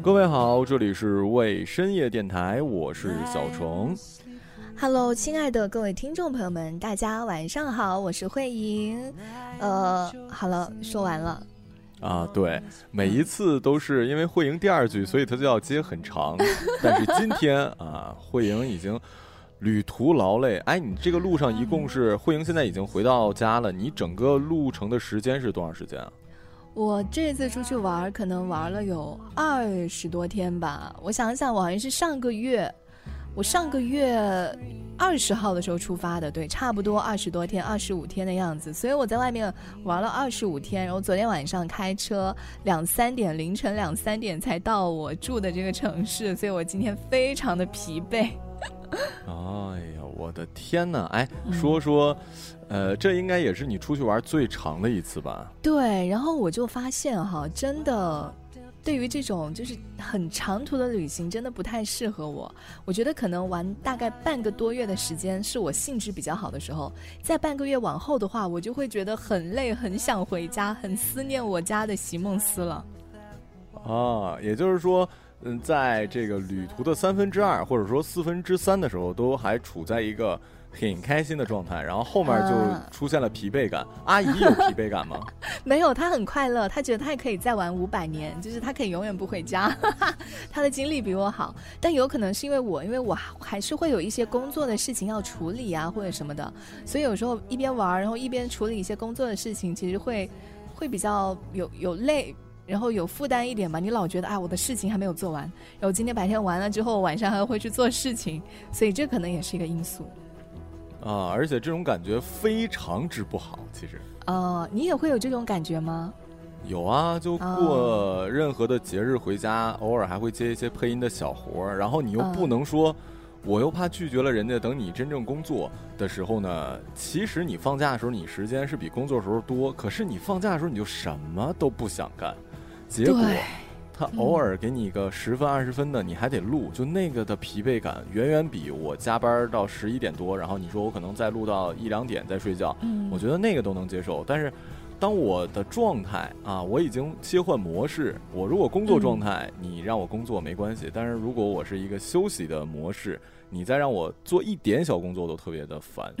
各位好，这里是为深夜电台，我是小虫。Hello，亲爱的各位听众朋友们，大家晚上好，我是慧莹。呃，好了，说完了。啊，对，每一次都是因为慧莹第二句，所以他就要接很长。但是今天啊，慧莹已经旅途劳累。哎，你这个路上一共是慧莹现在已经回到家了，你整个路程的时间是多长时间啊？我这次出去玩，可能玩了有二十多天吧。我想想，我好像是上个月，我上个月二十号的时候出发的，对，差不多二十多天，二十五天的样子。所以我在外面玩了二十五天，然后昨天晚上开车两三点，凌晨两三点才到我住的这个城市，所以我今天非常的疲惫。哎呀，我的天呐！哎，说说。呃，这应该也是你出去玩最长的一次吧？对，然后我就发现哈，真的，对于这种就是很长途的旅行，真的不太适合我。我觉得可能玩大概半个多月的时间是我兴致比较好的时候，在半个月往后的话，我就会觉得很累，很想回家，很思念我家的席梦思了。啊，也就是说，嗯，在这个旅途的三分之二或者说四分之三的时候，都还处在一个。很开心的状态，然后后面就出现了疲惫感。阿姨有疲惫感吗？没有，她很快乐，她觉得她可以再玩五百年，就是她可以永远不回家。她的精力比我好，但有可能是因为我，因为我还是会有一些工作的事情要处理啊，或者什么的，所以有时候一边玩，然后一边处理一些工作的事情，其实会会比较有有累，然后有负担一点嘛。你老觉得啊，我的事情还没有做完，然后今天白天完了之后，晚上还会去做事情，所以这可能也是一个因素。啊，而且这种感觉非常之不好，其实。哦，你也会有这种感觉吗？有啊，就过任何的节日回家，偶尔还会接一些配音的小活儿，然后你又不能说，我又怕拒绝了人家。等你真正工作的时候呢，其实你放假的时候，你时间是比工作时候多，可是你放假的时候你就什么都不想干，结果。他偶尔给你一个十分二十分的，你还得录，就那个的疲惫感远远比我加班到十一点多，然后你说我可能再录到一两点再睡觉，我觉得那个都能接受。但是，当我的状态啊，我已经切换模式，我如果工作状态，你让我工作没关系；但是如果我是一个休息的模式，你再让我做一点小工作都特别的烦。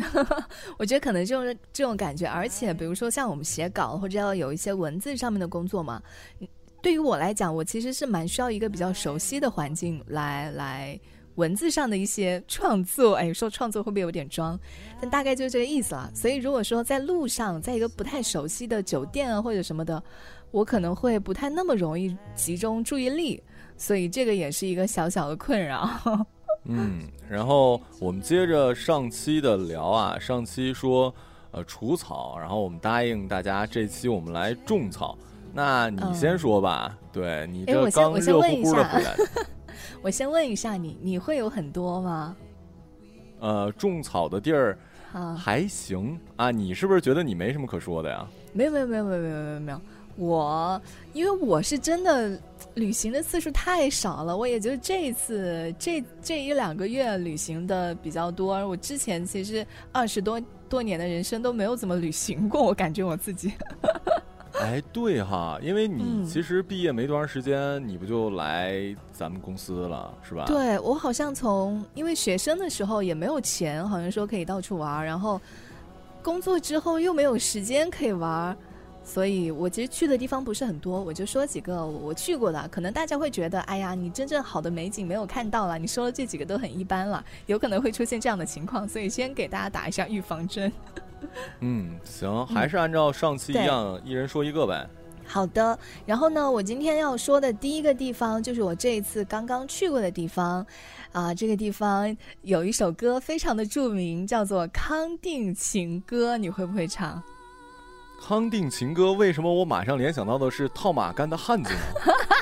我觉得可能就是这种感觉，而且比如说像我们写稿或者要有一些文字上面的工作嘛。对于我来讲，我其实是蛮需要一个比较熟悉的环境来来文字上的一些创作。哎，说创作会不会有点装？但大概就是这个意思了。所以如果说在路上，在一个不太熟悉的酒店啊或者什么的，我可能会不太那么容易集中注意力。所以这个也是一个小小的困扰。嗯，然后我们接着上期的聊啊，上期说呃除草，然后我们答应大家这期我们来种草。那你先说吧，对你这刚热乎乎的回来。我先问一下你，你会有很多吗？呃，种草的地儿还行啊。你是不是觉得你没什么可说的呀？没有没有没有没有没有没有没有。我因为我是真的旅行的次数太少了，我也就这一次这这一两个月旅行的比较多。我之前其实二十多多年的人生都没有怎么旅行过，我感觉我自己。哎，对哈，因为你其实毕业没多长时间，你不就来咱们公司了，是吧？对，我好像从因为学生的时候也没有钱，好像说可以到处玩，然后工作之后又没有时间可以玩，所以我其实去的地方不是很多，我就说几个我去过的。可能大家会觉得，哎呀，你真正好的美景没有看到了，你说的这几个都很一般了，有可能会出现这样的情况，所以先给大家打一下预防针。嗯，行，还是按照上期一样，一人说一个呗。好的，然后呢，我今天要说的第一个地方就是我这一次刚刚去过的地方，啊，这个地方有一首歌非常的著名，叫做《康定情歌》，你会不会唱？康定情歌，为什么我马上联想到的是套马杆的汉子呢？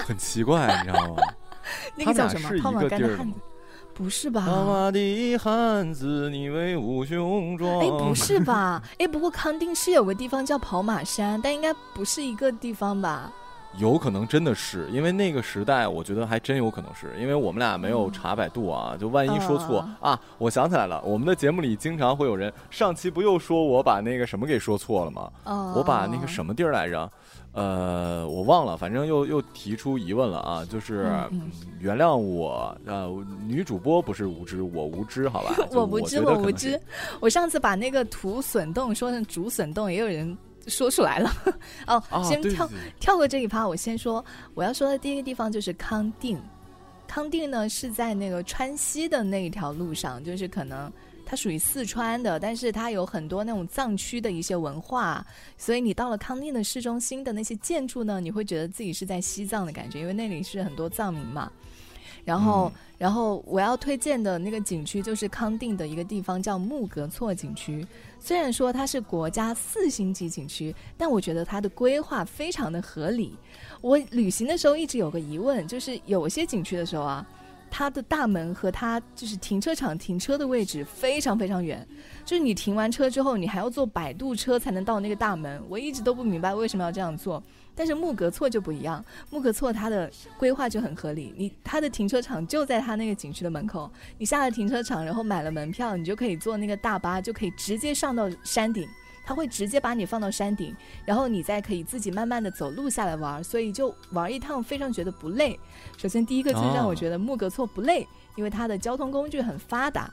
很奇怪，你知道吗？那个叫什么？套马杆的汉子。不是吧？套马的汉子，你威武雄壮。哎，不是吧？哎，不过康定是有个地方叫跑马山，但应该不是一个地方吧？有可能真的是因为那个时代，我觉得还真有可能是因为我们俩没有查百度啊，就万一说错啊！我想起来了，我们的节目里经常会有人，上期不又说我把那个什么给说错了吗？我把那个什么地儿来着？呃，我忘了，反正又又提出疑问了啊！就是原谅我，呃，女主播不是无知，我无知，好吧？我无知，我无知。我上次把那个土笋冻说成竹笋冻，也有人。说出来了 哦，先跳跳过这一趴。我先说我要说的第一个地方就是康定，康定呢是在那个川西的那一条路上，就是可能它属于四川的，但是它有很多那种藏区的一些文化，所以你到了康定的市中心的那些建筑呢，你会觉得自己是在西藏的感觉，因为那里是很多藏民嘛。然后，然后我要推荐的那个景区就是康定的一个地方，叫木格措景区。虽然说它是国家四星级景区，但我觉得它的规划非常的合理。我旅行的时候一直有个疑问，就是有些景区的时候啊。它的大门和它就是停车场停车的位置非常非常远，就是你停完车之后，你还要坐摆渡车才能到那个大门。我一直都不明白为什么要这样做，但是木格措就不一样，木格措它的规划就很合理，你它的停车场就在它那个景区的门口，你下了停车场，然后买了门票，你就可以坐那个大巴，就可以直接上到山顶。他会直接把你放到山顶，然后你再可以自己慢慢的走路下来玩，所以就玩一趟非常觉得不累。首先第一个就是让我觉得木格措不累，因为它的交通工具很发达。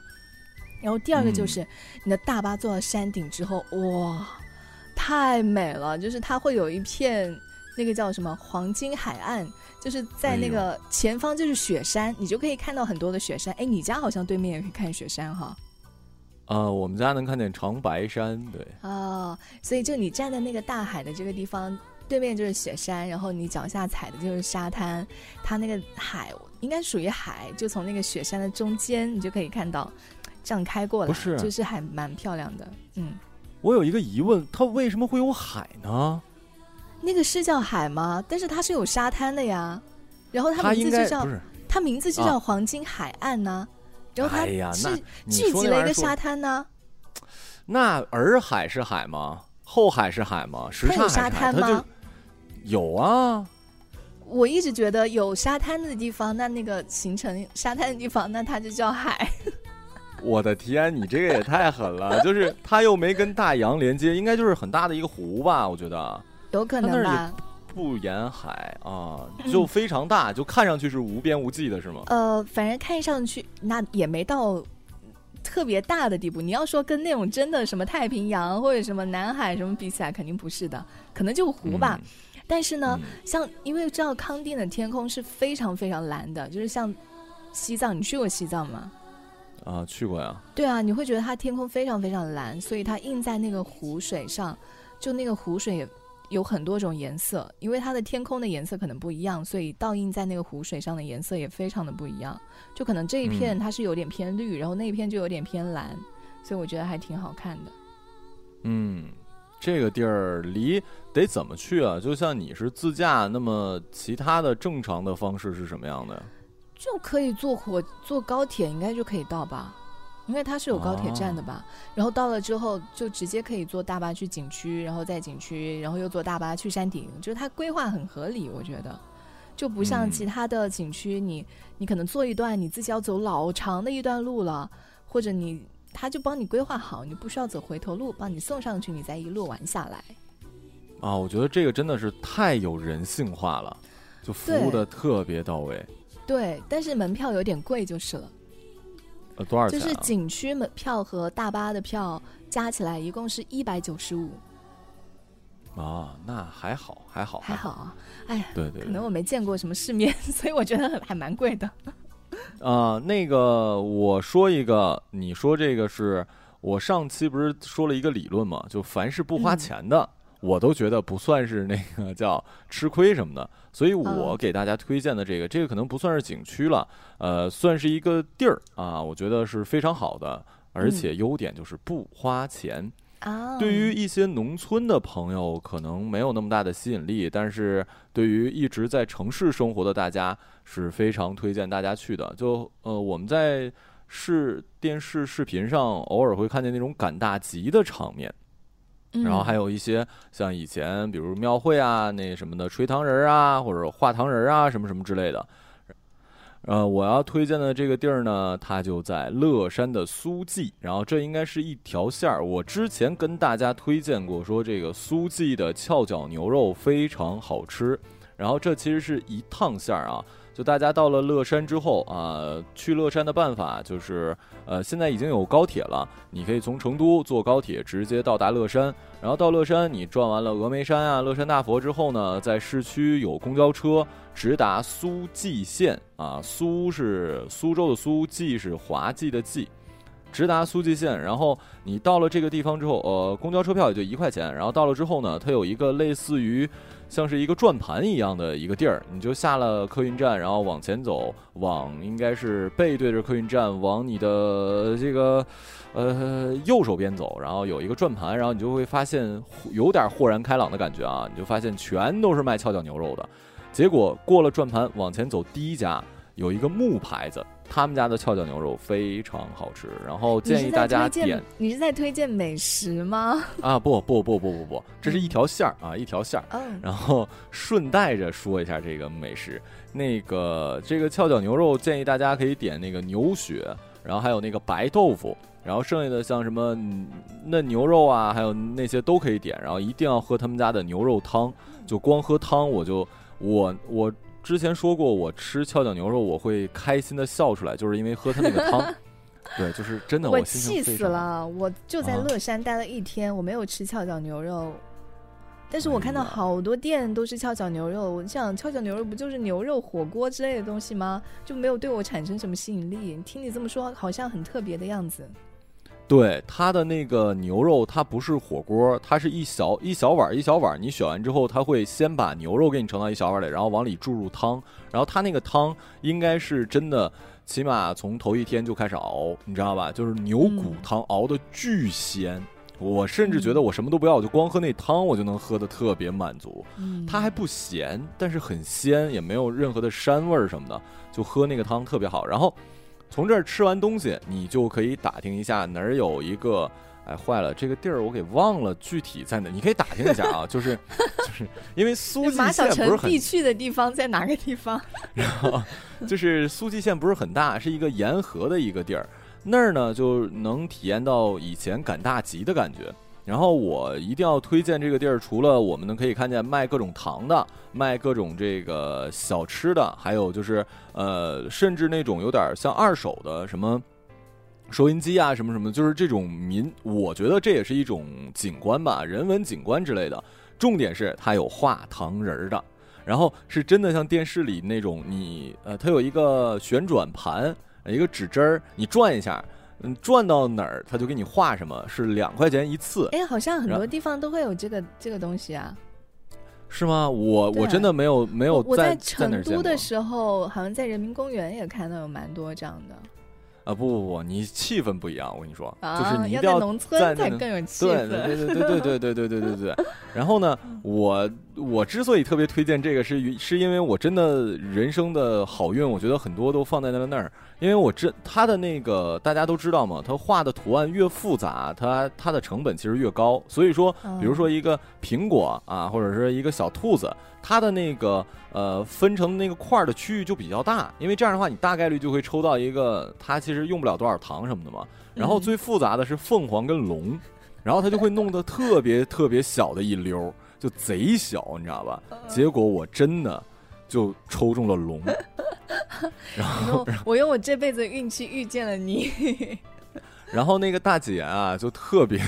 然后第二个就是你的大巴坐到山顶之后，哇，太美了！就是它会有一片那个叫什么黄金海岸，就是在那个前方就是雪山，你就可以看到很多的雪山。哎，你家好像对面也可以看雪山哈。呃，我们家能看见长白山，对。哦，所以就你站在那个大海的这个地方，对面就是雪山，然后你脚下踩的就是沙滩，它那个海应该属于海，就从那个雪山的中间，你就可以看到这样开过来，不是，就是还蛮漂亮的。嗯，我有一个疑问，它为什么会有海呢？那个是叫海吗？但是它是有沙滩的呀，然后它名字就叫它名字就叫黄金海岸呢。然后它是聚集了一个沙滩呢。那洱海是海吗？后海是海吗？什刹沙滩吗？有啊。我一直觉得有沙滩的地方，那那个形成沙滩的地方，那它就叫海。我的天，你这个也太狠了！就是它又没跟大洋连接，应该就是很大的一个湖吧？我觉得有可能吧。不沿海啊，就非常大，就看上去是无边无际的，是吗？呃，反正看上去那也没到特别大的地步。你要说跟那种真的什么太平洋或者什么南海什么比起来，肯定不是的，可能就湖吧。但是呢，像因为知道康定的天空是非常非常蓝的，就是像西藏，你去过西藏吗？啊，去过呀。对啊，你会觉得它天空非常非常蓝，所以它映在那个湖水上，就那个湖水。有很多种颜色，因为它的天空的颜色可能不一样，所以倒映在那个湖水上的颜色也非常的不一样。就可能这一片它是有点偏绿，然后那一片就有点偏蓝，所以我觉得还挺好看的。嗯，这个地儿离得怎么去啊？就像你是自驾，那么其他的正常的方式是什么样的？就可以坐火坐高铁，应该就可以到吧。因为它是有高铁站的吧，然后到了之后就直接可以坐大巴去景区，然后在景区，然后又坐大巴去山顶，就是它规划很合理，我觉得，就不像其他的景区，你你可能坐一段你自己要走老长的一段路了，或者你他就帮你规划好，你不需要走回头路，帮你送上去，你再一路玩下来。啊，我觉得这个真的是太有人性化了，就服务的特别到位。对，但是门票有点贵就是了。呃，多少钱？就是景区门票和大巴的票加起来一共是一百九十五。啊，那还好，还好，还好啊！哎呀，对对，可能我没见过什么世面，所以我觉得还蛮贵的。啊，那个我说一个，你说这个是我上期不是说了一个理论嘛？就凡是不花钱的。我都觉得不算是那个叫吃亏什么的，所以我给大家推荐的这个，这个可能不算是景区了，呃，算是一个地儿啊，我觉得是非常好的，而且优点就是不花钱。啊，对于一些农村的朋友，可能没有那么大的吸引力，但是对于一直在城市生活的大家，是非常推荐大家去的。就呃，我们在视电视视频上偶尔会看见那种赶大集的场面。然后还有一些像以前比如庙会啊那什么的吹糖人啊，或者画糖人啊什么什么之类的。呃，我要推荐的这个地儿呢，它就在乐山的苏记，然后这应该是一条线儿。我之前跟大家推荐过，说这个苏记的翘脚牛肉非常好吃，然后这其实是一趟线儿啊。就大家到了乐山之后啊，去乐山的办法就是，呃，现在已经有高铁了，你可以从成都坐高铁直接到达乐山。然后到乐山，你转完了峨眉山啊、乐山大佛之后呢，在市区有公交车直达苏蓟县啊，苏是苏州的苏，蓟是滑稽的蓟，直达苏蓟县。然后你到了这个地方之后，呃，公交车票也就一块钱。然后到了之后呢，它有一个类似于。像是一个转盘一样的一个地儿，你就下了客运站，然后往前走，往应该是背对着客运站，往你的这个呃右手边走，然后有一个转盘，然后你就会发现有点豁然开朗的感觉啊，你就发现全都是卖跷脚牛肉的。结果过了转盘往前走，第一家有一个木牌子。他们家的翘脚牛肉非常好吃，然后建议大家点。你是在推荐美食吗？啊不不不不不不，这是一条线儿啊，一条线儿。嗯。然后顺带着说一下这个美食，那个这个翘脚牛肉建议大家可以点那个牛血，然后还有那个白豆腐，然后剩下的像什么嫩牛肉啊，还有那些都可以点，然后一定要喝他们家的牛肉汤，就光喝汤我就我我。之前说过，我吃跷脚牛肉我会开心的笑出来，就是因为喝它那个汤。对，就是真的，我气死了！我就在乐山待了一天，我没有吃跷脚牛肉，但是我看到好多店都是跷脚牛肉。我想，跷脚牛肉不就是牛肉火锅之类的东西吗？就没有对我产生什么吸引力。听你这么说，好像很特别的样子。对它的那个牛肉，它不是火锅，它是一小一小碗一小碗。你选完之后，它会先把牛肉给你盛到一小碗里，然后往里注入汤。然后它那个汤应该是真的，起码从头一天就开始熬，你知道吧？就是牛骨汤熬的巨鲜。我甚至觉得我什么都不要，我就光喝那汤，我就能喝的特别满足。它还不咸，但是很鲜，也没有任何的膻味儿什么的，就喝那个汤特别好。然后。从这儿吃完东西，你就可以打听一下哪儿有一个，哎，坏了，这个地儿我给忘了具体在哪，你可以打听一下啊，就是就是因为苏蓟县不是很必去的地方在哪个地方？然后就是苏蓟县不是很大，是一个沿河的一个地儿，那儿呢就能体验到以前赶大集的感觉。然后我一定要推荐这个地儿，除了我们呢可以看见卖各种糖的，卖各种这个小吃的，还有就是呃，甚至那种有点像二手的什么收音机啊，什么什么，就是这种民，我觉得这也是一种景观吧，人文景观之类的。重点是它有画糖人儿的，然后是真的像电视里那种，你呃，它有一个旋转盘，一个指针儿，你转一下。嗯，转到哪儿他就给你画什么，是两块钱一次。哎，好像很多地方都会有这个这个东西啊。是吗？我我真的没有没有在成都的时候，好像在人民公园也看到有蛮多这样的。啊不不不，你气氛不一样，我跟你说，就是你要在农村才更有气氛。对对对对对对对对对对对。然后呢，我我之所以特别推荐这个，是是因为我真的人生的好运，我觉得很多都放在了那儿。因为我知他的那个大家都知道嘛，他画的图案越复杂，他他的成本其实越高。所以说，比如说一个苹果啊，或者是一个小兔子，它的那个呃分成那个块的区域就比较大，因为这样的话，你大概率就会抽到一个它其实用不了多少糖什么的嘛。然后最复杂的是凤凰跟龙，然后它就会弄得特别特别小的一溜，就贼小，你知道吧？结果我真的就抽中了龙。然后我用我这辈子运气遇见了你，然后那个大姐啊，就特别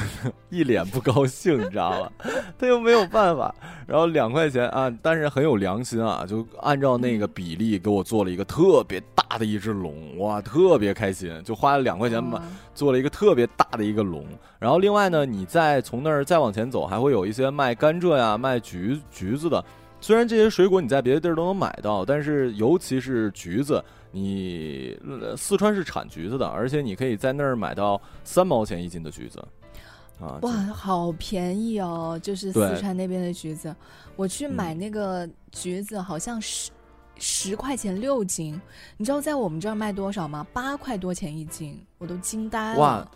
一脸不高兴，你知道吧？她又没有办法，然后两块钱啊，但是很有良心啊，就按照那个比例给我做了一个特别大的一只龙，哇，特别开心，就花了两块钱吧，做了一个特别大的一个龙。然后另外呢，你再从那儿再往前走，还会有一些卖甘蔗呀、卖橘橘子的。虽然这些水果你在别的地儿都能买到，但是尤其是橘子，你四川是产橘子的，而且你可以在那儿买到三毛钱一斤的橘子，啊，哇，好便宜哦！就是四川那边的橘子，我去买那个橘子好像十十块钱六斤，你知道在我们这儿卖多少吗？八块多钱一斤，我都惊呆了。哇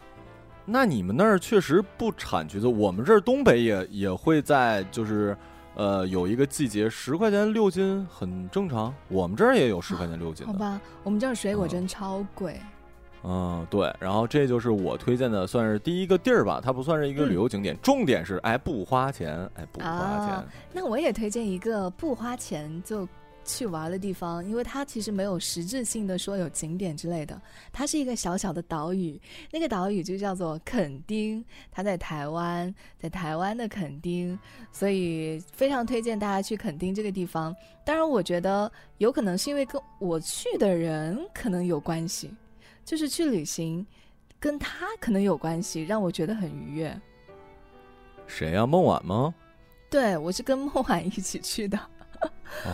那你们那儿确实不产橘子，我们这儿东北也也会在就是。呃，有一个季节十块钱六斤很正常，我们这儿也有十块钱六斤的。好吧，我们这儿水果真超贵。嗯，对，然后这就是我推荐的，算是第一个地儿吧，它不算是一个旅游景点，重点是哎不花钱，哎不花钱。那我也推荐一个不花钱就。去玩的地方，因为它其实没有实质性的说有景点之类的，它是一个小小的岛屿，那个岛屿就叫做垦丁，它在台湾，在台湾的垦丁，所以非常推荐大家去垦丁这个地方。当然，我觉得有可能是因为跟我去的人可能有关系，就是去旅行，跟他可能有关系，让我觉得很愉悦。谁呀？孟晚吗？对，我是跟孟晚一起去的。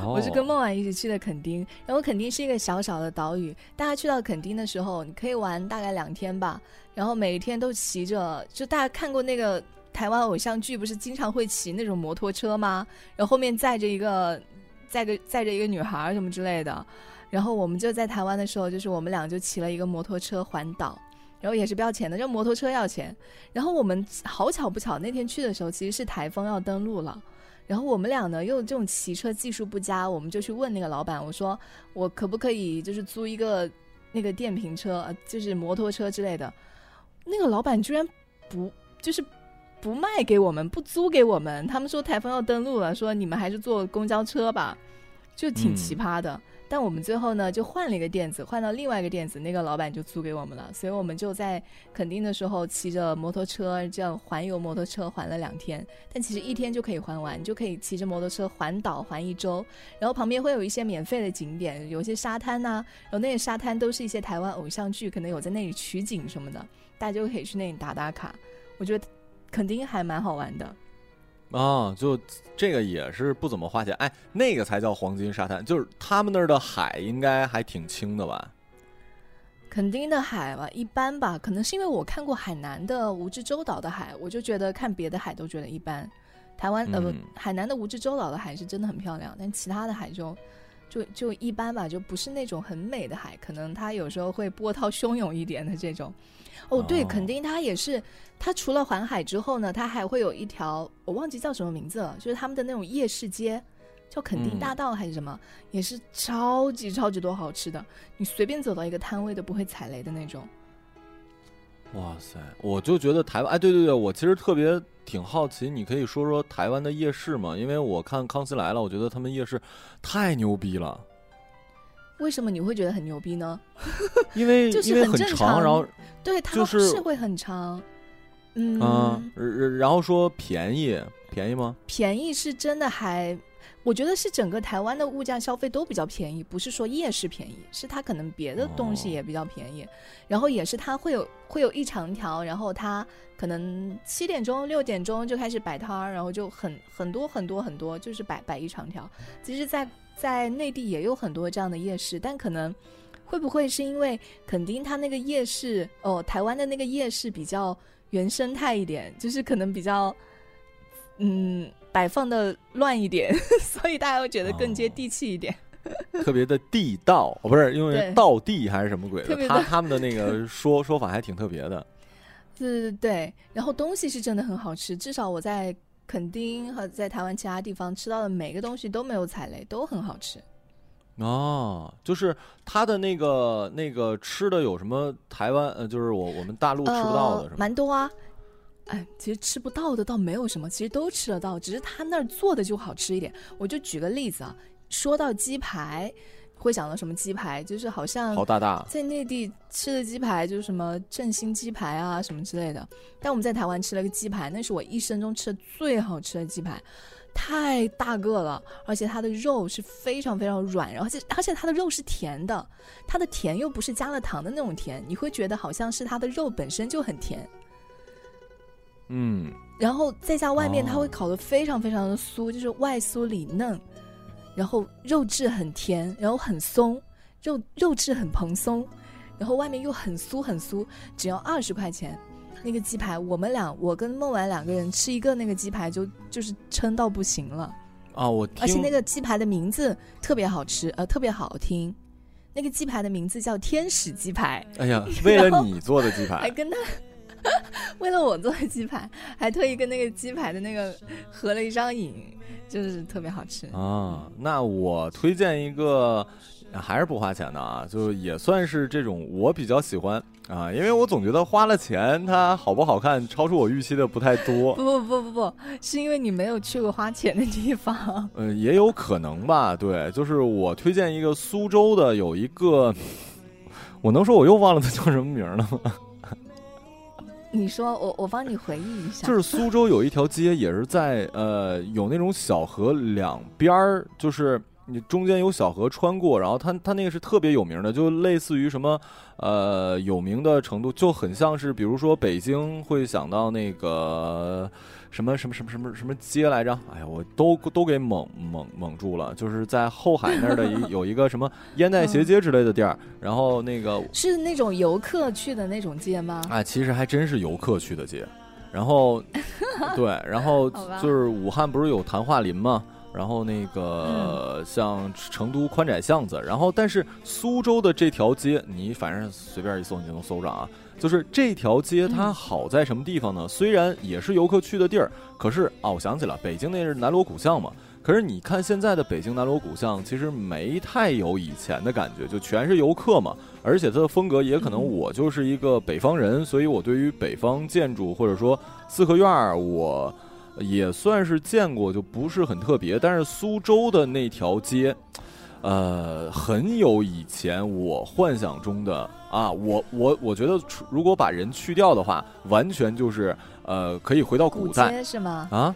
我是跟孟晚一起去的垦丁，然后垦丁是一个小小的岛屿。大家去到垦丁的时候，你可以玩大概两天吧，然后每一天都骑着，就大家看过那个台湾偶像剧，不是经常会骑那种摩托车吗？然后后面载着一个载个载着一个女孩什么之类的。然后我们就在台湾的时候，就是我们俩就骑了一个摩托车环岛，然后也是不要钱的，就摩托车要钱。然后我们好巧不巧那天去的时候，其实是台风要登陆了。然后我们俩呢，又这种骑车技术不佳，我们就去问那个老板，我说我可不可以就是租一个那个电瓶车，就是摩托车之类的。那个老板居然不就是不卖给我们，不租给我们。他们说台风要登陆了，说你们还是坐公交车吧，就挺奇葩的。但我们最后呢，就换了一个店子，换到另外一个店子，那个老板就租给我们了。所以我们就在垦丁的时候骑着摩托车，这样环游摩托车环了两天。但其实一天就可以环完，就可以骑着摩托车环岛环一周。然后旁边会有一些免费的景点，有些沙滩呐，然后那些沙滩都是一些台湾偶像剧，可能有在那里取景什么的，大家就可以去那里打打卡。我觉得垦丁还蛮好玩的。啊，就这个也是不怎么花钱，哎，那个才叫黄金沙滩，就是他们那儿的海应该还挺清的吧？垦丁的海吧，一般吧，可能是因为我看过海南的蜈支洲岛的海，我就觉得看别的海都觉得一般。台湾呃不，海南的蜈支洲岛的海是真的很漂亮，但其他的海就就就一般吧，就不是那种很美的海，可能它有时候会波涛汹涌一点的这种。哦，对，垦丁它也是，它除了环海之后呢，它还会有一条我忘记叫什么名字了，就是他们的那种夜市街，叫垦丁大道还是什么，也是超级超级多好吃的，你随便走到一个摊位都不会踩雷的那种。哇塞，我就觉得台湾，哎，对对对，我其实特别挺好奇，你可以说说台湾的夜市吗？因为我看《康熙来了》，我觉得他们夜市太牛逼了。为什么你会觉得很牛逼呢？因为 就是很长，然后对它是会很长，嗯，然后说便宜，便宜吗？便宜是真的，还我觉得是整个台湾的物价消费都比较便宜，不是说夜市便宜，是它可能别的东西也比较便宜，然后也是它会有会有一长条，然后它可能七点钟六点钟就开始摆摊儿，然后就很很多很多很多，就是摆摆一长条。其实，在在内地也有很多这样的夜市，但可能会不会是因为垦丁它那个夜市哦，台湾的那个夜市比较原生态一点，就是可能比较嗯摆放的乱一点，所以大家会觉得更接地气一点，特别的地道哦，不是因为道地还是什么鬼的？他他们的那个说说法还挺特别的，对对对，然后东西是真的很好吃，至少我在。垦丁和在台湾其他地方吃到的每个东西都没有踩雷，都很好吃。哦，就是他的那个那个吃的有什么台湾呃，就是我我们大陆吃不到的，是吗？蛮多啊。哎，其实吃不到的倒没有什么，其实都吃得到，只是他那儿做的就好吃一点。我就举个例子啊，说到鸡排。会想到什么鸡排？就是好像好大大，在内地吃的鸡排就是什么振兴鸡排啊什么之类的。但我们在台湾吃了个鸡排，那是我一生中吃的最好吃的鸡排，太大个了，而且它的肉是非常非常软，而且而且它的肉是甜的，它的甜又不是加了糖的那种甜，你会觉得好像是它的肉本身就很甜。嗯，然后再加外面它会烤的非常非常的酥，就是外酥里嫩。然后肉质很甜，然后很松，肉肉质很蓬松，然后外面又很酥很酥，只要二十块钱，那个鸡排，我们俩我跟孟晚两个人吃一个那个鸡排就就是撑到不行了啊！我而且那个鸡排的名字特别好吃，呃，特别好听，那个鸡排的名字叫天使鸡排。哎呀，为了你做的鸡排，还跟他 为了我做的鸡排，还特意跟那个鸡排的那个合了一张影，就是特别好吃啊。那我推荐一个。还是不花钱的啊，就也算是这种我比较喜欢啊，因为我总觉得花了钱它好不好看，超出我预期的不太多。不不不不不，是因为你没有去过花钱的地方。嗯，也有可能吧。对，就是我推荐一个苏州的，有一个，我能说我又忘了它叫什么名了吗？你说，我我帮你回忆一下。就是苏州有一条街，也是在呃有那种小河两边儿，就是。你中间有小河穿过，然后它它那个是特别有名的，就类似于什么，呃，有名的程度就很像是，比如说北京会想到那个什么什么什么什么什么街来着？哎呀，我都都给蒙蒙蒙住了，就是在后海那儿的一有一个什么烟袋斜街之类的地儿，然后那个 是那种游客去的那种街吗？啊，其实还真是游客去的街，然后 对，然后就是武汉不是有昙华林吗？然后那个像成都宽窄巷子，然后但是苏州的这条街，你反正随便一搜你就能搜着啊。就是这条街它好在什么地方呢？虽然也是游客去的地儿，可是啊，我想起了北京那是南锣鼓巷嘛。可是你看现在的北京南锣鼓巷，其实没太有以前的感觉，就全是游客嘛。而且它的风格也可能我就是一个北方人，所以我对于北方建筑或者说四合院儿我。也算是见过，就不是很特别。但是苏州的那条街，呃，很有以前我幻想中的啊。我我我觉得，如果把人去掉的话，完全就是呃，可以回到古代是吗？啊，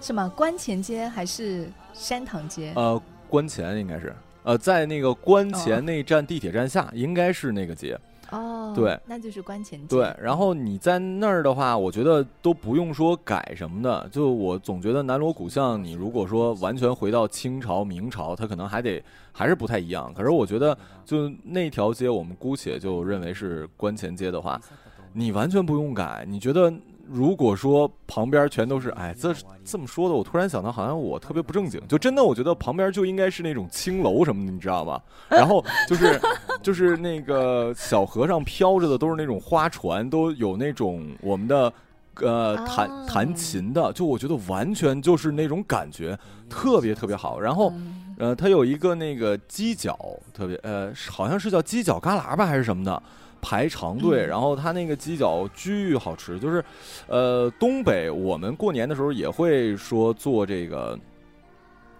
是吗？关前街还是山塘街？呃，关前应该是呃，在那个关前那站地铁站下，应该是那个街。哦，对，那就是关前街。对，然后你在那儿的话，我觉得都不用说改什么的。就我总觉得南锣鼓巷，你如果说完全回到清朝、明朝，它可能还得还是不太一样。可是我觉得，就那条街，我们姑且就认为是关前街的话，你完全不用改。你觉得？如果说旁边全都是，哎，这这么说的，我突然想到，好像我特别不正经。就真的，我觉得旁边就应该是那种青楼什么的，你知道吗？然后就是就是那个小河上飘着的都是那种花船，都有那种我们的呃弹弹琴的，就我觉得完全就是那种感觉，特别特别好。然后呃，它有一个那个犄角，特别呃，好像是叫犄角旮旯吧，还是什么的。排长队，然后他那个鸡脚巨好吃，就是，呃，东北我们过年的时候也会说做这个，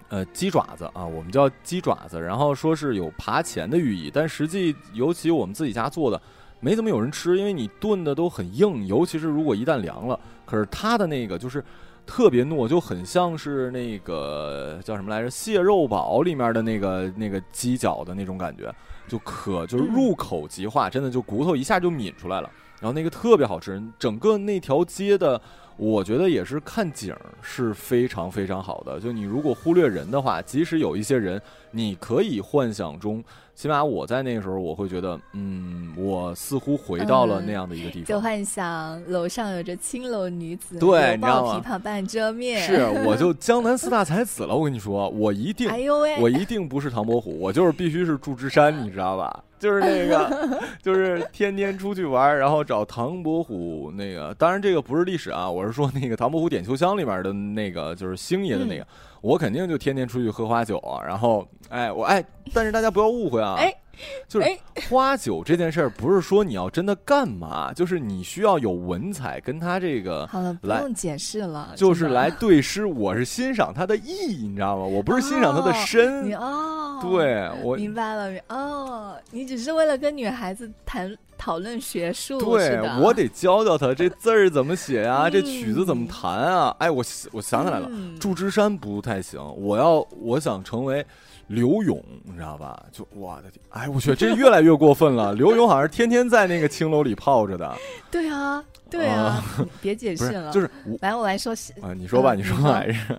呃，鸡爪子啊，我们叫鸡爪子，然后说是有爬钱的寓意，但实际尤其我们自己家做的，没怎么有人吃，因为你炖的都很硬，尤其是如果一旦凉了，可是它的那个就是特别糯，就很像是那个叫什么来着，蟹肉堡里面的那个那个鸡脚的那种感觉。就可就是入口即化，真的就骨头一下就抿出来了，然后那个特别好吃。整个那条街的，我觉得也是看景是非常非常好的。就你如果忽略人的话，即使有一些人，你可以幻想中。起码我在那个时候，我会觉得，嗯，我似乎回到了那样的一个地方。就幻想楼上有着青楼女子，对，你知道吗？琵琶半遮面。是，我就江南四大才子了。我跟你说，我一定，哎呦喂，我一定不是唐伯虎，我就是必须是祝枝山，你知道吧？就是那个，就是天天出去玩，然后找唐伯虎那个。当然，这个不是历史啊，我是说那个《唐伯虎点秋香》里面的那个，就是星爷的那个。我肯定就天天出去喝花酒啊，然后，哎，我哎，但是大家不要误会啊，哎，就是花酒这件事儿，不是说你要真的干嘛，就是你需要有文采，跟他这个好了，不用解释了，就是来对诗，我是欣赏他的意，你知道吗？我不是欣赏他的身，哦，对我明白了，哦，你只是为了跟女孩子谈。讨论学术，对我得教教他这字儿怎么写呀，这曲子怎么弹啊？哎，我我想起来了，祝枝山不太行，我要我想成为刘勇，你知道吧？就我的天，哎，我去，这越来越过分了。刘勇好像是天天在那个青楼里泡着的。对啊，对啊，别解释了，就是来我来说啊，你说吧，你说还是。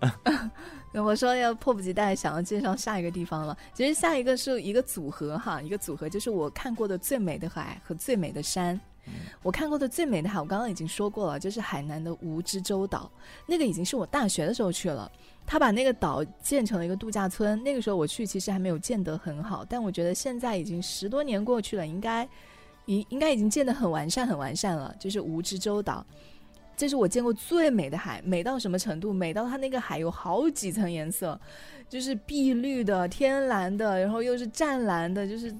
我说要迫不及待想要介绍下一个地方了。其实下一个是一个组合哈，一个组合就是我看过的最美的海和最美的山。我看过的最美的海，我刚刚已经说过了，就是海南的蜈支洲岛。那个已经是我大学的时候去了，他把那个岛建成了一个度假村。那个时候我去其实还没有建得很好，但我觉得现在已经十多年过去了，应该应应该已经建得很完善很完善了，就是蜈支洲岛。这是我见过最美的海，美到什么程度？美到它那个海有好几层颜色，就是碧绿的、天蓝的，然后又是湛蓝的，就是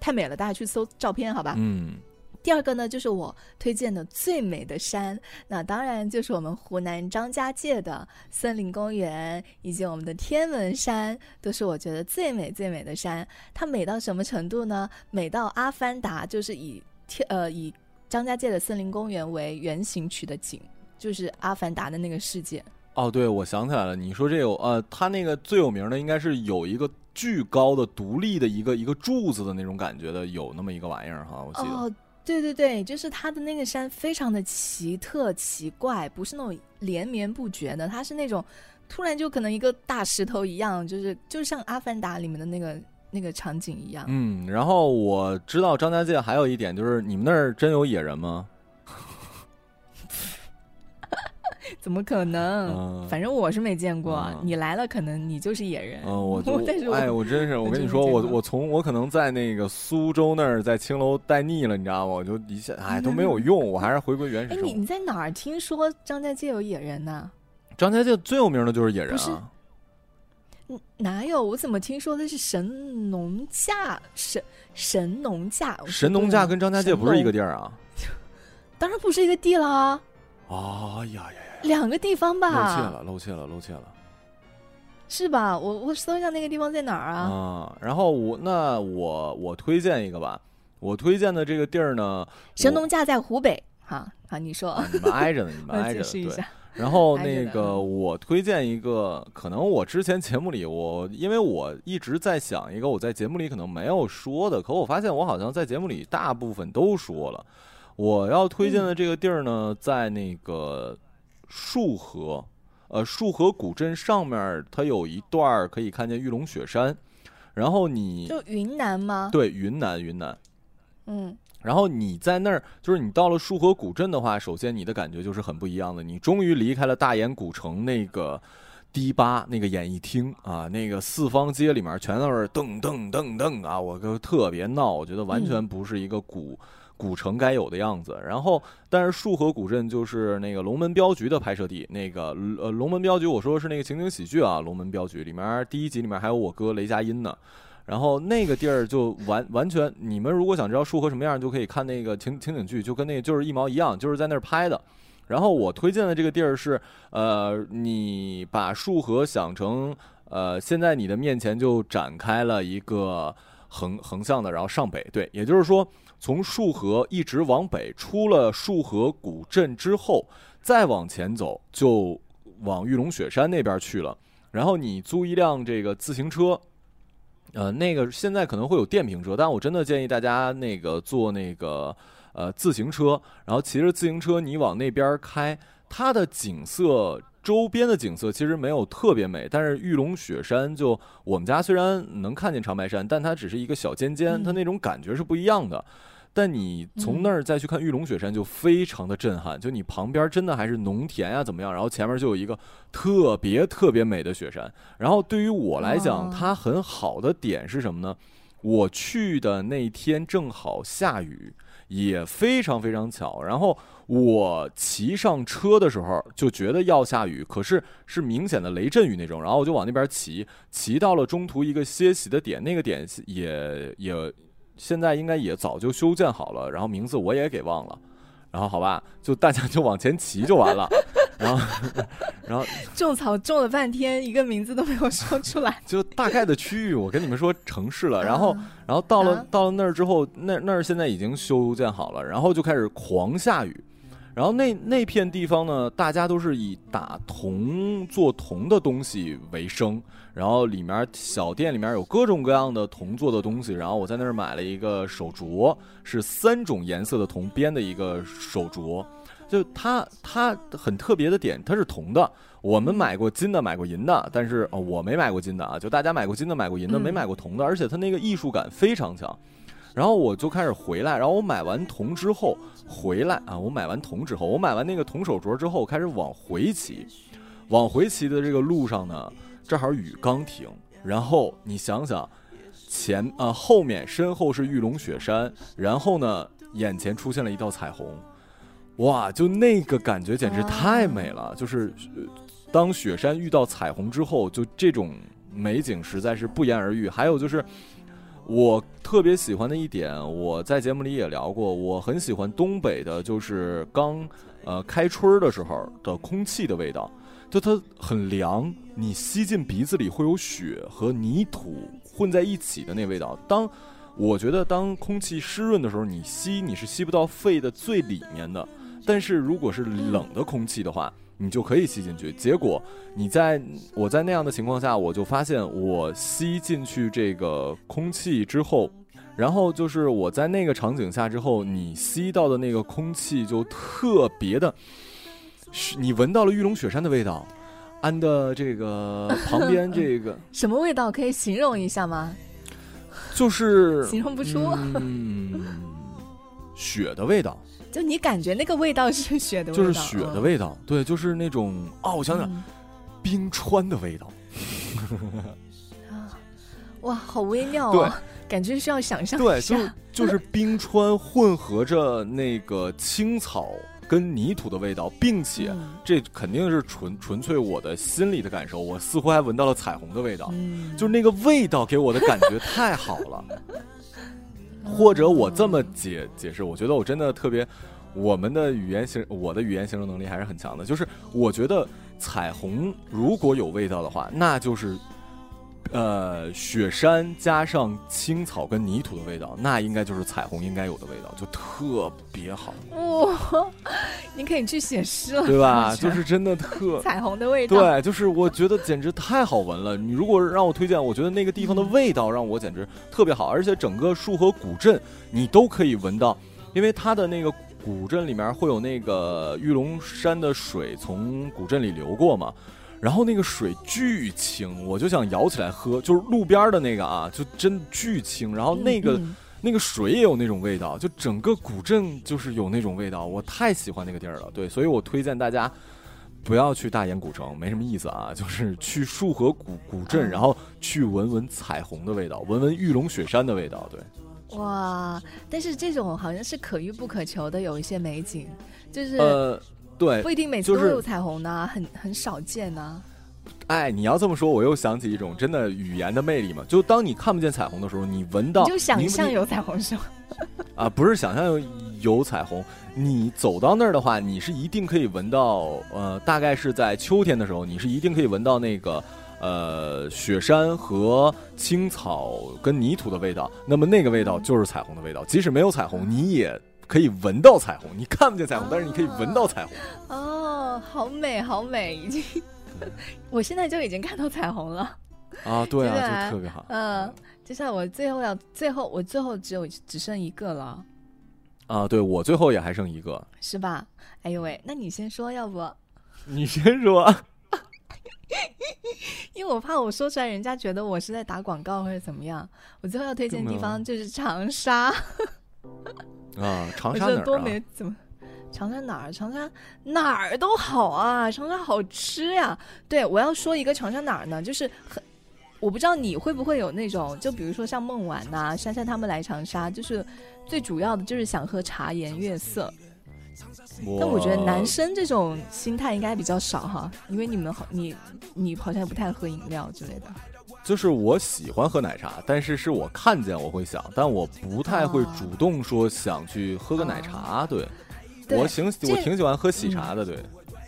太美了。大家去搜照片，好吧？嗯。第二个呢，就是我推荐的最美的山，那当然就是我们湖南张家界的森林公园，以及我们的天门山，都是我觉得最美最美的山。它美到什么程度呢？美到《阿凡达》就是以天呃以。张家界的森林公园为原型取的景，就是《阿凡达》的那个世界。哦，对，我想起来了，你说这个，呃，它那个最有名的应该是有一个巨高的独立的一个一个柱子的那种感觉的，有那么一个玩意儿哈，我记得。哦，对对对，就是它的那个山非常的奇特奇怪，不是那种连绵不绝的，它是那种突然就可能一个大石头一样，就是就像《阿凡达》里面的那个。那个场景一样。嗯，然后我知道张家界还有一点就是，你们那儿真有野人吗？怎么可能？反正我是没见过。你来了，可能你就是野人。嗯，我 但是哎，我真是，我跟你说，我我从我可能在那个苏州那儿，在青楼待腻了，你知道吗？我就一下哎都没有用，我还是回归原始。哎，你你在哪儿听说张家界有野人呢？张家界最有名的就是野人啊。哪有？我怎么听说的是神农架？神神农架？神农架跟张家界不是一个地儿啊？当然不是一个地了。哎呀呀呀！两个地方吧？露怯了，露怯了，露怯了，是吧？我我搜一下那个地方在哪儿啊？啊，然后我那我我推荐一个吧，我推荐的这个地儿呢，神农架在湖北。好，好，你说，啊你们挨着呢，你们 挨着呢，对。然后那个，我推荐一个，可能我之前节目里，我因为我一直在想一个我在节目里可能没有说的，可我发现我好像在节目里大部分都说了。我要推荐的这个地儿呢，在那个束河，呃，束河古镇上面，它有一段可以看见玉龙雪山。然后你就云南吗？对，云南，云南。嗯。然后你在那儿，就是你到了束河古镇的话，首先你的感觉就是很不一样的。你终于离开了大研古城那个迪吧那个演艺厅啊，那个四方街里面全都是噔噔噔噔啊，我就特别闹，我觉得完全不是一个古古城该有的样子。然后，但是束河古镇就是那个龙门镖局的拍摄地，那个呃龙门镖局，我说的是那个情景喜剧啊，龙门镖局里面第一集里面还有我哥雷佳音呢。然后那个地儿就完完全，你们如果想知道束河什么样，就可以看那个情情景剧，就跟那个就是一毛一样，就是在那儿拍的。然后我推荐的这个地儿是，呃，你把束河想成，呃，现在你的面前就展开了一个横横向的，然后上北，对，也就是说从束河一直往北，出了束河古镇之后，再往前走就往玉龙雪山那边去了。然后你租一辆这个自行车。呃，那个现在可能会有电瓶车，但我真的建议大家那个坐那个呃自行车，然后骑着自行车你往那边开，它的景色周边的景色其实没有特别美，但是玉龙雪山就我们家虽然能看见长白山，但它只是一个小尖尖，它那种感觉是不一样的。但你从那儿再去看玉龙雪山，就非常的震撼。就你旁边真的还是农田呀，怎么样？然后前面就有一个特别特别美的雪山。然后对于我来讲，它很好的点是什么呢？我去的那天正好下雨，也非常非常巧。然后我骑上车的时候就觉得要下雨，可是是明显的雷阵雨那种。然后我就往那边骑，骑到了中途一个歇息的点，那个点也也。现在应该也早就修建好了，然后名字我也给忘了，然后好吧，就大家就往前骑就完了，然后，然后种草种了半天，一个名字都没有说出来，就大概的区域，我跟你们说城市了，然后，然后到了到了那儿之后，那那儿现在已经修建好了，然后就开始狂下雨。然后那那片地方呢，大家都是以打铜做铜的东西为生。然后里面小店里面有各种各样的铜做的东西。然后我在那儿买了一个手镯，是三种颜色的铜编的一个手镯。就它它很特别的点，它是铜的。我们买过金的，买过银的，但是哦，我没买过金的啊。就大家买过金的，买过银的，没买过铜的。而且它那个艺术感非常强。然后我就开始回来，然后我买完铜之后回来啊，我买完铜之后，我买完那个铜手镯之后，开始往回骑，往回骑的这个路上呢，正好雨刚停，然后你想想，前啊后面身后是玉龙雪山，然后呢眼前出现了一道彩虹，哇，就那个感觉简直太美了。就是当雪山遇到彩虹之后，就这种美景实在是不言而喻。还有就是。我特别喜欢的一点，我在节目里也聊过，我很喜欢东北的，就是刚呃开春的时候的空气的味道，就它很凉，你吸进鼻子里会有雪和泥土混在一起的那味道。当我觉得当空气湿润的时候，你吸你是吸不到肺的最里面的，但是如果是冷的空气的话。你就可以吸进去，结果你在我在那样的情况下，我就发现我吸进去这个空气之后，然后就是我在那个场景下之后，你吸到的那个空气就特别的，你闻到了玉龙雪山的味道，安的这个旁边这个什么味道可以形容一下吗？就是形容不出，雪的味道。就你感觉那个味道是雪的味道，就是雪的味道，对，就是那种哦，我想想，冰川的味道。啊，哇，好微妙啊！感觉需要想象对，就就是冰川混合着那个青草跟泥土的味道，并且这肯定是纯纯粹我的心里的感受，我似乎还闻到了彩虹的味道，就是那个味道给我的感觉太好了。或者我这么解解释，我觉得我真的特别，我们的语言形，我的语言形容能力还是很强的。就是我觉得彩虹如果有味道的话，那就是。呃，雪山加上青草跟泥土的味道，那应该就是彩虹应该有的味道，就特别好。哇，你可以去写诗了，对吧？就是真的特彩虹的味道。对，就是我觉得简直太好闻了。你如果让我推荐，我觉得那个地方的味道让我简直特别好，而且整个束河古镇你都可以闻到，因为它的那个古镇里面会有那个玉龙山的水从古镇里流过嘛。然后那个水巨清，我就想舀起来喝，就是路边的那个啊，就真巨清。然后那个那个水也有那种味道，就整个古镇就是有那种味道，我太喜欢那个地儿了。对，所以我推荐大家不要去大研古城，没什么意思啊，就是去束河古古镇，然后去闻闻彩虹的味道，闻闻玉龙雪山的味道。对，哇！但是这种好像是可遇不可求的，有一些美景，就是呃。对，不一定每次都有彩虹呢，很很少见呢。哎，你要这么说，我又想起一种真的语言的魅力嘛。就当你看不见彩虹的时候，你闻到，就想象有彩虹是吗？啊，不是想象有有彩虹，你走到那儿的话，你是一定可以闻到。呃，大概是在秋天的时候，你是一定可以闻到那个呃雪山和青草跟泥土的味道。那么那个味道就是彩虹的味道，即使没有彩虹，你也。可以闻到彩虹，你看不见彩虹，但是你可以闻到彩虹。哦，好美，好美，已经，我现在就已经看到彩虹了。啊，对啊，就特别好。嗯，接下来我最后要，最后我最后只有只剩一个了。啊，对我最后也还剩一个，是吧？哎呦喂，那你先说，要不？你先说。因为我怕我说出来，人家觉得我是在打广告或者怎么样。我最后要推荐的地方就是长沙。啊，长沙哪儿啊？怎么？长沙哪儿？长沙哪儿都好啊！长沙好吃呀。对，我要说一个长沙哪儿呢？就是很，我不知道你会不会有那种，就比如说像孟晚呐、珊珊他们来长沙，就是最主要的就是想喝茶颜悦色。但我觉得男生这种心态应该比较少哈，因为你们好，你你好像不太喝饮料之类的。就是我喜欢喝奶茶，但是是我看见我会想，但我不太会主动说想去喝个奶茶。对，我挺我挺喜欢喝喜茶的，对。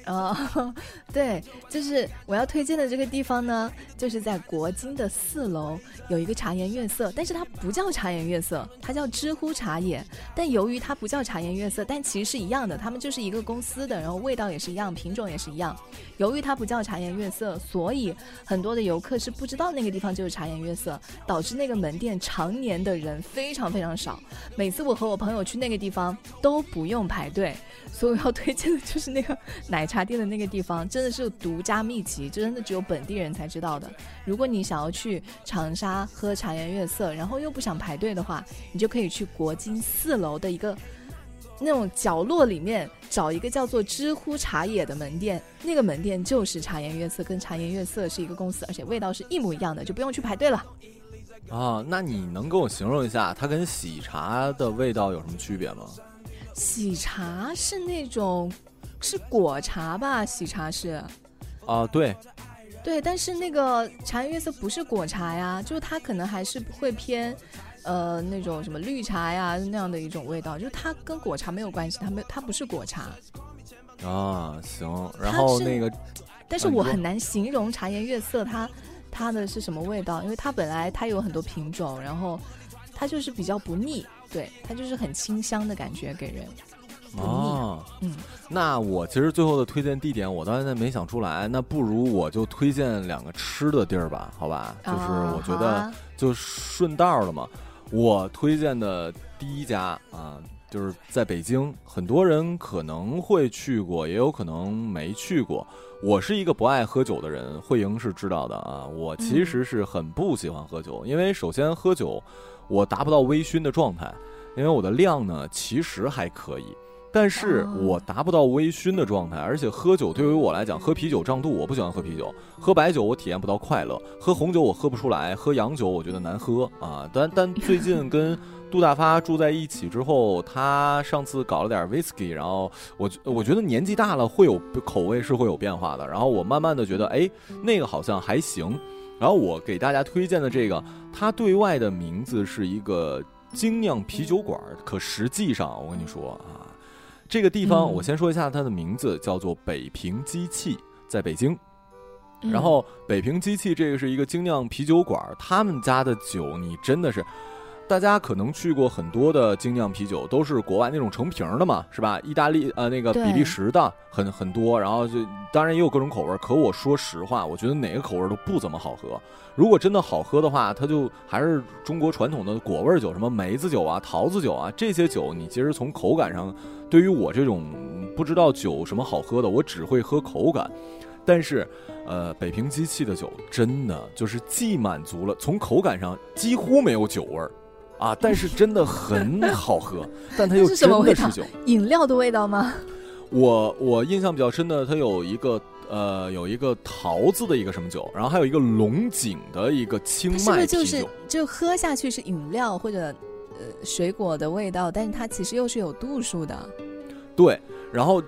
哦，对，就是我要推荐的这个地方呢，就是在国金的四楼有一个茶颜悦色，但是它不叫茶颜悦色，它叫知乎茶野。但由于它不叫茶颜悦色，但其实是一样的，他们就是一个公司的，然后味道也是一样，品种也是一样。由于它不叫茶颜悦色，所以很多的游客是不知道那个地方就是茶颜悦色，导致那个门店常年的人非常非常少。每次我和我朋友去那个地方都不用排队，所以我要推荐的就是那个奶。茶店的那个地方真的是独家秘籍，真的只有本地人才知道的。如果你想要去长沙喝茶颜悦色，然后又不想排队的话，你就可以去国金四楼的一个那种角落里面找一个叫做知乎茶野的门店，那个门店就是茶颜悦色，跟茶颜悦色是一个公司，而且味道是一模一样的，就不用去排队了。啊，那你能跟我形容一下它跟喜茶的味道有什么区别吗？喜茶是那种是果茶吧？喜茶是啊，对，对，但是那个茶颜悦色不是果茶呀，就是它可能还是会偏呃那种什么绿茶呀那样的一种味道，就是它跟果茶没有关系，它没它不是果茶啊。行，然后那个，但是我很难形容茶颜悦色它。它的是什么味道？因为它本来它有很多品种，然后它就是比较不腻，对，它就是很清香的感觉给人。哦，嗯，那我其实最后的推荐地点我到现在没想出来，那不如我就推荐两个吃的地儿吧，好吧？就是我觉得就顺道了嘛。我推荐的第一家啊，就是在北京，很多人可能会去过，也有可能没去过。我是一个不爱喝酒的人，慧莹是知道的啊。我其实是很不喜欢喝酒，因为首先喝酒，我达不到微醺的状态，因为我的量呢其实还可以，但是我达不到微醺的状态，而且喝酒对于我来讲，喝啤酒胀肚，我不喜欢喝啤酒，喝白酒我体验不到快乐，喝红酒我喝不出来，喝洋酒我觉得难喝啊。但但 最近跟。杜大发住在一起之后，他上次搞了点 whisky，然后我我觉得年纪大了会有口味是会有变化的。然后我慢慢的觉得，哎，那个好像还行。然后我给大家推荐的这个，它对外的名字是一个精酿啤酒馆，可实际上我跟你说啊，这个地方我先说一下它的名字，叫做北平机器，在北京。然后北平机器这个是一个精酿啤酒馆，他们家的酒你真的是。大家可能去过很多的精酿啤酒，都是国外那种成瓶的嘛，是吧？意大利呃，那个比利时的很很多，然后就当然也有各种口味。可我说实话，我觉得哪个口味都不怎么好喝。如果真的好喝的话，它就还是中国传统的果味酒，什么梅子酒啊、桃子酒啊这些酒，你其实从口感上，对于我这种不知道酒什么好喝的，我只会喝口感。但是，呃，北平机器的酒真的就是既满足了，从口感上几乎没有酒味儿。啊，但是真的很好喝，但它又真的是酒，饮料的味道吗？我我印象比较深的，它有一个呃，有一个桃子的一个什么酒，然后还有一个龙井的一个清麦啤酒，就喝下去是饮料或者呃水果的味道，但是它其实又是有度数的。对，然后。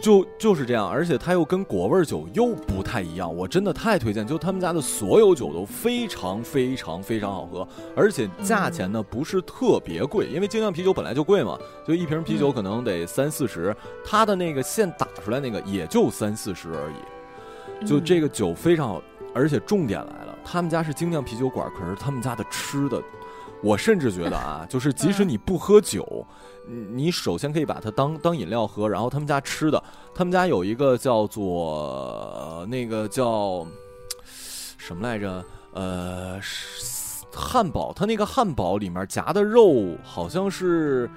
就就是这样，而且它又跟果味酒又不太一样，我真的太推荐。就他们家的所有酒都非常非常非常好喝，而且价钱呢不是特别贵，因为精酿啤酒本来就贵嘛，就一瓶啤酒可能得三四十，它的那个现打出来那个也就三四十而已。就这个酒非常好，而且重点来了，他们家是精酿啤酒馆，可是他们家的吃的，我甚至觉得啊，就是即使你不喝酒。你首先可以把它当当饮料喝，然后他们家吃的，他们家有一个叫做那个叫什么来着？呃，汉堡，它那个汉堡里面夹的肉好像是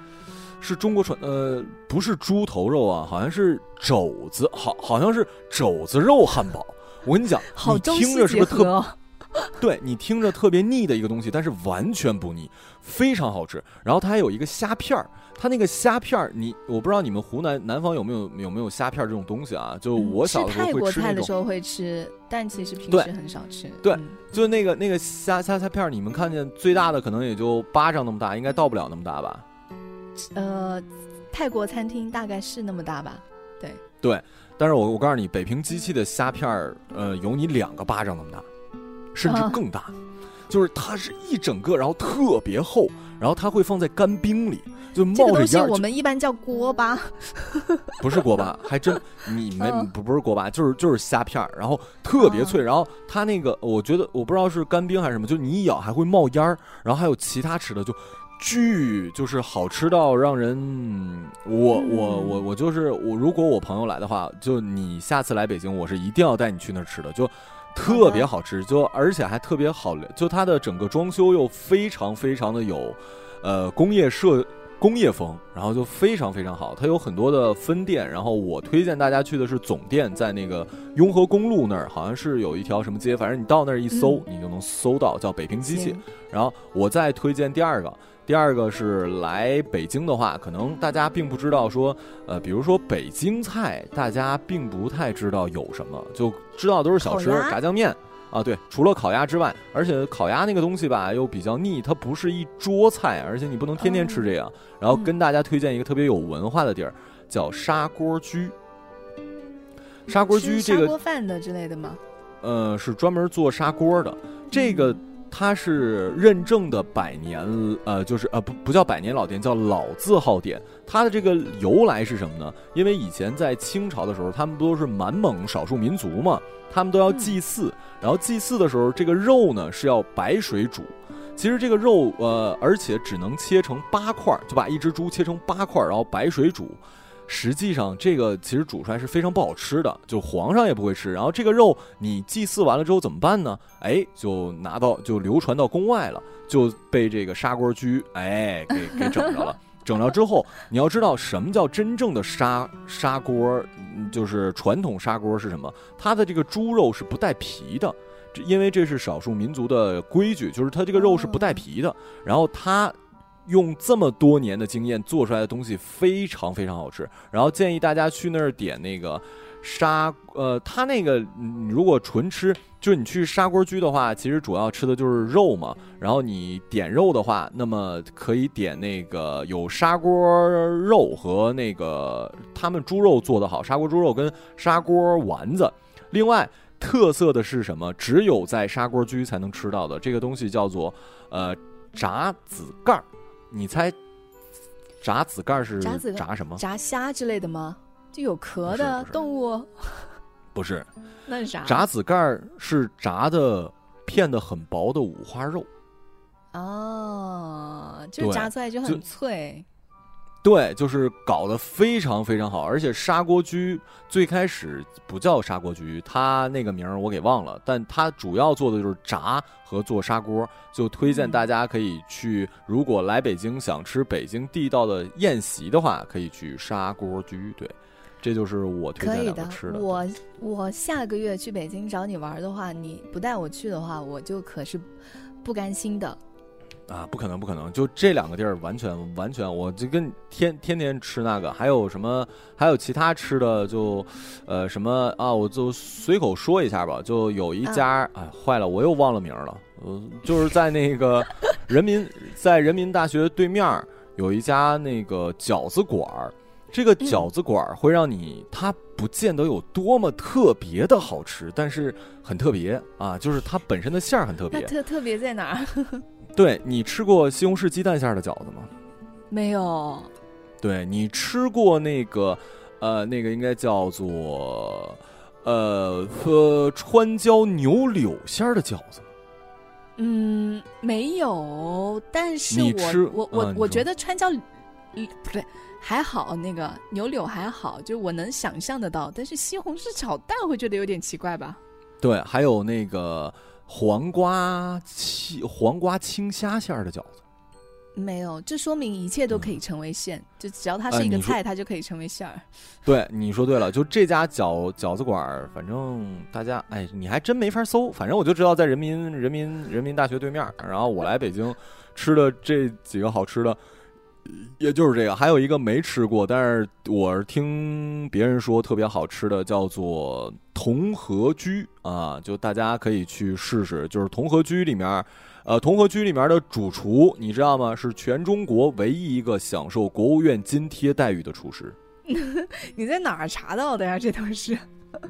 是中国传呃，不是猪头肉啊，好像是肘子，好好像是肘子肉汉堡。我跟你讲，你听着是不是特？对你听着特别腻的一个东西，但是完全不腻，非常好吃。然后它还有一个虾片儿。它那个虾片儿，你我不知道你们湖南南方有没有有没有虾片儿这种东西啊？就我小的时候会吃泰国菜。的时候会吃，但其实平时很少吃。对，就那个那个虾虾虾片儿，你们看见最大的可能也就巴掌那么大，应该到不了那么大吧？呃，泰国餐厅大概是那么大吧？对。对，但是我我告诉你，北平机器的虾片儿，呃，有你两个巴掌那么大，甚至更大，就是它是一整个，然后特别厚，然后它会放在干冰里。就冒着烟我们一般叫锅巴，不是锅巴，还真你 没不不是锅巴，就是就是虾片儿，然后特别脆，然后它那个我觉得我不知道是干冰还是什么，就你一咬还会冒烟儿，然后还有其他吃的，就巨就是好吃到让人，我我我我就是我，如果我朋友来的话，就你下次来北京，我是一定要带你去那儿吃的，就特别好吃，就而且还特别好，就它的整个装修又非常非常的有，呃工业设。工业风，然后就非常非常好。它有很多的分店，然后我推荐大家去的是总店，在那个雍和公路那儿，好像是有一条什么街，反正你到那儿一搜，你就能搜到，叫北平机器。然后我再推荐第二个，第二个是来北京的话，可能大家并不知道说，呃，比如说北京菜，大家并不太知道有什么，就知道都是小吃，炸酱面。啊，对，除了烤鸭之外，而且烤鸭那个东西吧又比较腻，它不是一桌菜，而且你不能天天吃这样。然后跟大家推荐一个特别有文化的地儿，叫砂锅居。砂锅居这个砂锅饭的之类的吗？呃，是专门做砂锅的。这个它是认证的百年，呃，就是呃不不叫百年老店，叫老字号店。它的这个由来是什么呢？因为以前在清朝的时候，他们不都是满蒙少数民族嘛。他们都要祭祀，然后祭祀的时候，这个肉呢是要白水煮。其实这个肉，呃，而且只能切成八块，就把一只猪切成八块，然后白水煮。实际上，这个其实煮出来是非常不好吃的，就皇上也不会吃。然后这个肉你祭祀完了之后怎么办呢？哎，就拿到就流传到宫外了，就被这个砂锅居哎给给整着了。整着之后，你要知道什么叫真正的砂砂锅，就是传统砂锅是什么？它的这个猪肉是不带皮的，因为这是少数民族的规矩，就是它这个肉是不带皮的。然后它用这么多年的经验做出来的东西非常非常好吃。然后建议大家去那儿点那个。砂呃，它那个你如果纯吃，就是你去砂锅居的话，其实主要吃的就是肉嘛。然后你点肉的话，那么可以点那个有砂锅肉和那个他们猪肉做的好，砂锅猪肉跟砂锅丸子。另外特色的是什么？只有在砂锅居才能吃到的这个东西叫做呃炸子盖儿。你猜炸子盖儿是炸什么？炸虾之类的吗？就有壳的动物，不是，那是啥？炸子盖儿是炸的片的很薄的五花肉，哦，就炸出来就很脆。对，就是搞得非常非常好，而且砂锅居最开始不叫砂锅居，它那个名儿我给忘了，但它主要做的就是炸和做砂锅，就推荐大家可以去，如果来北京想吃北京地道的宴席的话，可以去砂锅居。对。这就是我推荐的吃的。我我下个月去北京找你玩的话，你不带我去的话，我就可是不甘心的。啊，不可能，不可能！就这两个地儿，完全完全，我就跟天天天吃那个，还有什么，还有其他吃的，就呃什么啊，我就随口说一下吧。就有一家，哎，坏了，我又忘了名了。呃，就是在那个人民在人民大学对面有一家那个饺子馆儿。这个饺子馆儿会让你，它不见得有多么特别的好吃，但是很特别啊，就是它本身的馅儿很特别。特特别在哪儿？对你吃过西红柿鸡蛋馅的饺子吗？没有。对你吃过那个，呃，那个应该叫做，呃，呃，川椒牛柳馅的饺子吗？嗯，没有。但是我我我我觉得川椒，嗯，不对。还好，那个牛柳还好，就我能想象得到。但是西红柿炒蛋会觉得有点奇怪吧？对，还有那个黄瓜青黄瓜青虾馅儿的饺子，没有。这说明一切都可以成为馅，就只要它是一个菜，它就可以成为馅儿。对，你说对了。就这家饺饺子馆，反正大家哎，你还真没法搜。反正我就知道在人民人民人民大学对面。然后我来北京吃的这几个好吃的。也就是这个，还有一个没吃过，但是我是听别人说特别好吃的，叫做同和居啊，就大家可以去试试。就是同和居里面，呃，同和居里面的主厨，你知道吗？是全中国唯一一个享受国务院津贴待遇的厨师。你在哪儿查到的呀？这都是？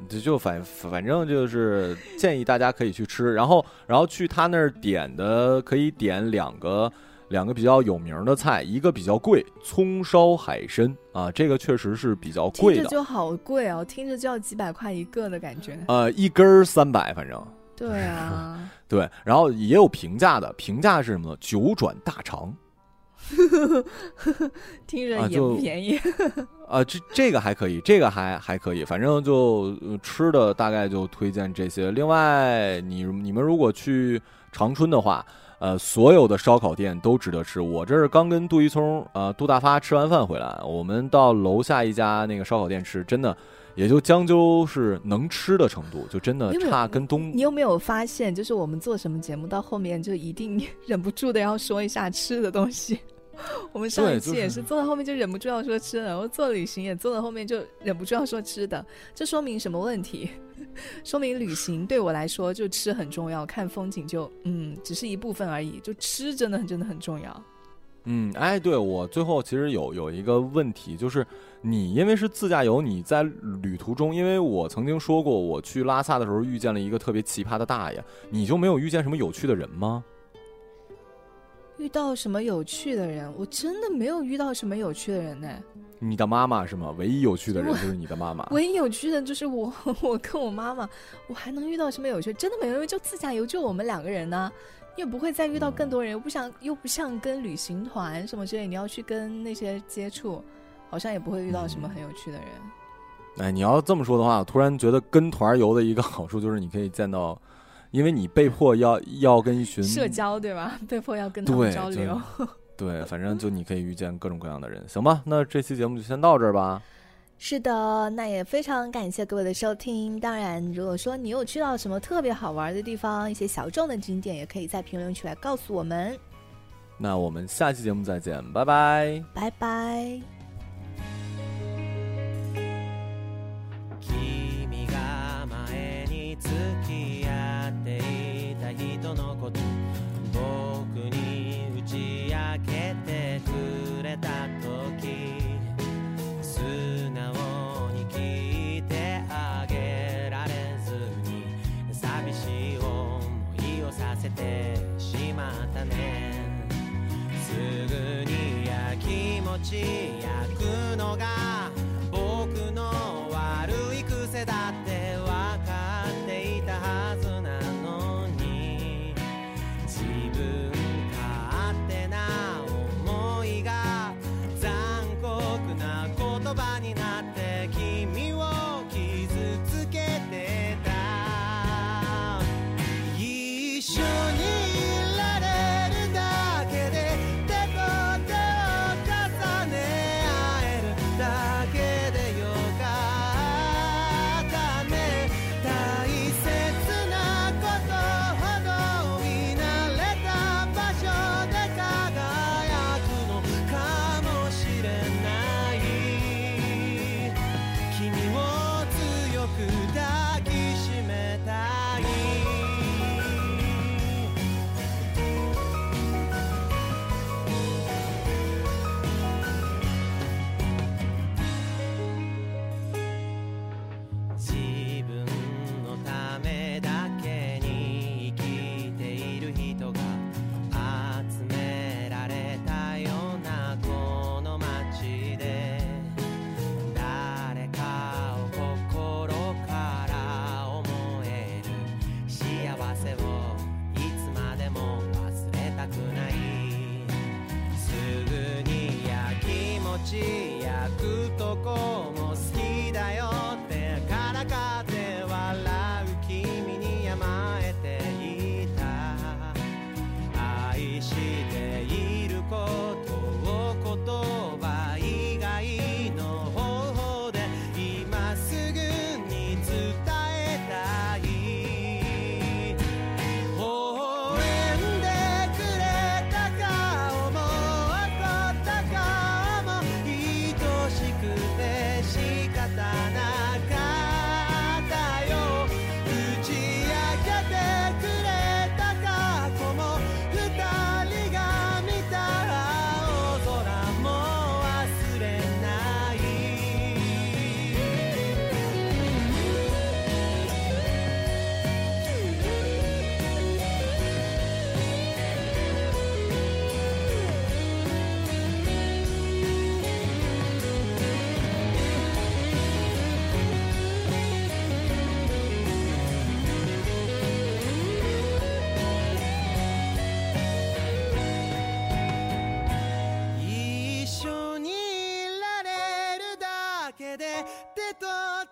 这就反反正就是建议大家可以去吃，然后然后去他那儿点的可以点两个。两个比较有名的菜，一个比较贵，葱烧海参啊，这个确实是比较贵的，就好贵哦，听着就要几百块一个的感觉。呃，一根儿三百，反正。对啊。对，然后也有平价的，平价是什么呢？九转大肠。听着也不便宜。啊，这这个还可以，这个还还可以，反正就吃的大概就推荐这些。另外，你你们如果去长春的话。呃，所有的烧烤店都值得吃。我这是刚跟杜一聪、呃杜大发吃完饭回来，我们到楼下一家那个烧烤店吃，真的也就将就是能吃的程度，就真的差跟东。你有没有发现，就是我们做什么节目到后面就一定忍不住的要说一下吃的东西？我们上一期也是做到后面就忍不住要说吃的，然后做旅行也做到后面就忍不住要说吃的，这说明什么问题？说明旅行对我来说就吃很重要，看风景就嗯只是一部分而已，就吃真的真的很重要。嗯，哎，对我最后其实有有一个问题，就是你因为是自驾游，你在旅途中，因为我曾经说过，我去拉萨的时候遇见了一个特别奇葩的大爷，你就没有遇见什么有趣的人吗？遇到什么有趣的人？我真的没有遇到什么有趣的人呢。你的妈妈是吗？唯一有趣的人就是你的妈妈。唯一有趣的就是我，我跟我妈妈，我还能遇到什么有趣？真的没有，就自驾游就我们两个人呢。也不会再遇到更多人，又不像又不像跟旅行团什么之类，你要去跟那些接触，好像也不会遇到什么很有趣的人。哎，你要这么说的话，我突然觉得跟团游的一个好处就是你可以见到，因为你被迫要要跟一群社交对吧？被迫要跟他们交流。对，反正就你可以遇见各种各样的人，行吧？那这期节目就先到这儿吧。是的，那也非常感谢各位的收听。当然，如果说你有去到什么特别好玩的地方，一些小众的景点，也可以在评论区来告诉我们。那我们下期节目再见，拜拜，拜拜。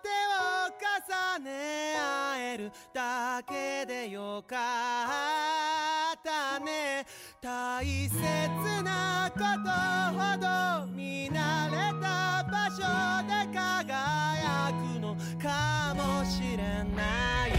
を重ね合えるだけでよかったね。大切なことほど見慣れた場所で輝くのかもしれない。